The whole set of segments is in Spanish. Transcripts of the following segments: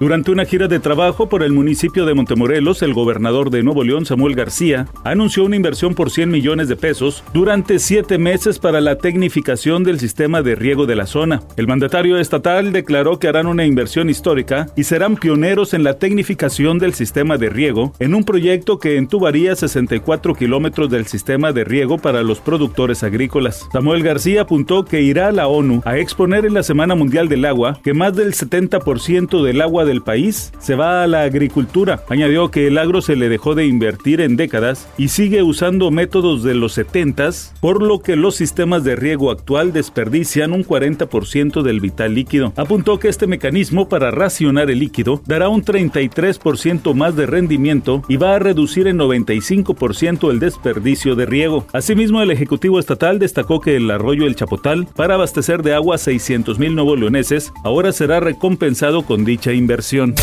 Durante una gira de trabajo por el municipio de Montemorelos, el gobernador de Nuevo León, Samuel García, anunció una inversión por 100 millones de pesos durante siete meses para la tecnificación del sistema de riego de la zona. El mandatario estatal declaró que harán una inversión histórica y serán pioneros en la tecnificación del sistema de riego en un proyecto que entubaría 64 kilómetros del sistema de riego para los productores agrícolas. Samuel García apuntó que irá a la ONU a exponer en la Semana Mundial del Agua que más del 70% del agua de del país se va a la agricultura. Añadió que el agro se le dejó de invertir en décadas y sigue usando métodos de los 70 por lo que los sistemas de riego actual desperdician un 40% del vital líquido. Apuntó que este mecanismo para racionar el líquido dará un 33% más de rendimiento y va a reducir en 95% el desperdicio de riego. Asimismo, el Ejecutivo Estatal destacó que el arroyo El Chapotal, para abastecer de agua a 600.000 nuevos leoneses, ahora será recompensado con dicha inversión inversión.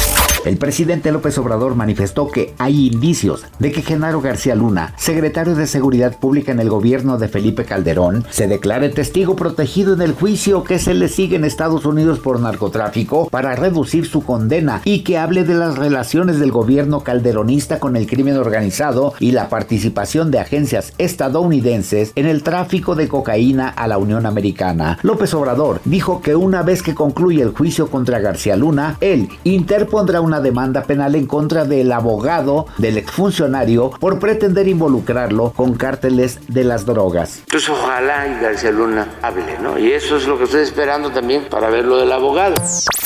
El presidente López Obrador manifestó que hay indicios de que Genaro García Luna, secretario de Seguridad Pública en el gobierno de Felipe Calderón, se declare testigo protegido en el juicio que se le sigue en Estados Unidos por narcotráfico para reducir su condena y que hable de las relaciones del gobierno calderonista con el crimen organizado y la participación de agencias estadounidenses en el tráfico de cocaína a la Unión Americana. López Obrador dijo que una vez que concluya el juicio contra García Luna, él interpondrá una demanda penal en contra del abogado del exfuncionario por pretender involucrarlo con cárteles de las drogas. Entonces ojalá García Luna hable, ¿no? Y eso es lo que estoy esperando también para ver lo del abogado.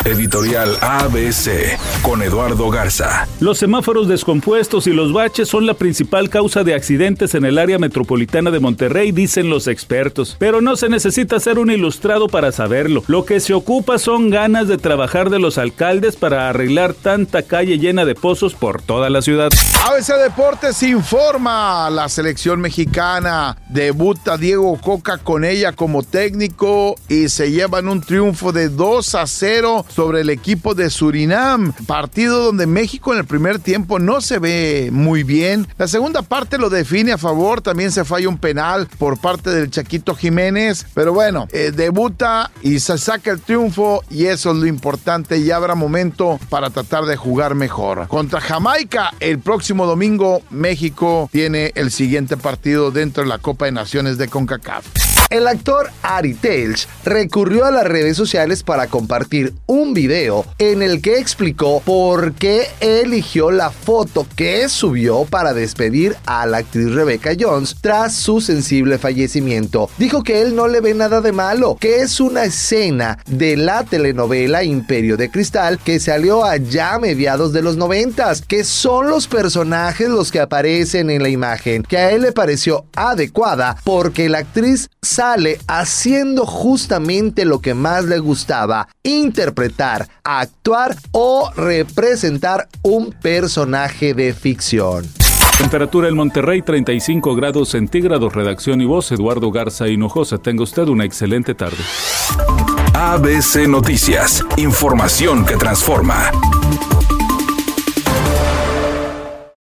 Editorial ABC con Eduardo Garza. Los semáforos descompuestos y los baches son la principal causa de accidentes en el área metropolitana de Monterrey, dicen los expertos. Pero no se necesita ser un ilustrado para saberlo. Lo que se ocupa son ganas de trabajar de los alcaldes para arreglar tanta calle llena de pozos por toda la ciudad. ABC Deportes informa. La selección mexicana debuta Diego Coca con ella como técnico y se llevan un triunfo de 2 a 0 sobre el equipo de Surinam. Partido donde México en el primer tiempo no se ve muy bien. La segunda parte lo define a favor. También se falla un penal por parte del Chaquito Jiménez. Pero bueno, eh, debuta y se saca el triunfo y eso es lo importante. Ya habrá momento para tratar de jugar mejor. Contra Jamaica, el próximo domingo, México tiene el siguiente partido dentro de la Copa de Naciones de CONCACAF. El actor Ari Telch recurrió a las redes sociales para compartir un video en el que explicó por qué eligió la foto que subió para despedir a la actriz Rebecca Jones tras su sensible fallecimiento. Dijo que él no le ve nada de malo, que es una escena de la telenovela Imperio de Cristal que salió allá a mediados de los noventas, que son los personajes los que aparecen en la imagen, que a él le pareció adecuada porque la actriz sale haciendo justamente lo que más le gustaba, interpretar, actuar o representar un personaje de ficción. Temperatura en Monterrey 35 grados centígrados, redacción y voz Eduardo Garza Hinojosa. Tenga usted una excelente tarde. ABC Noticias, información que transforma.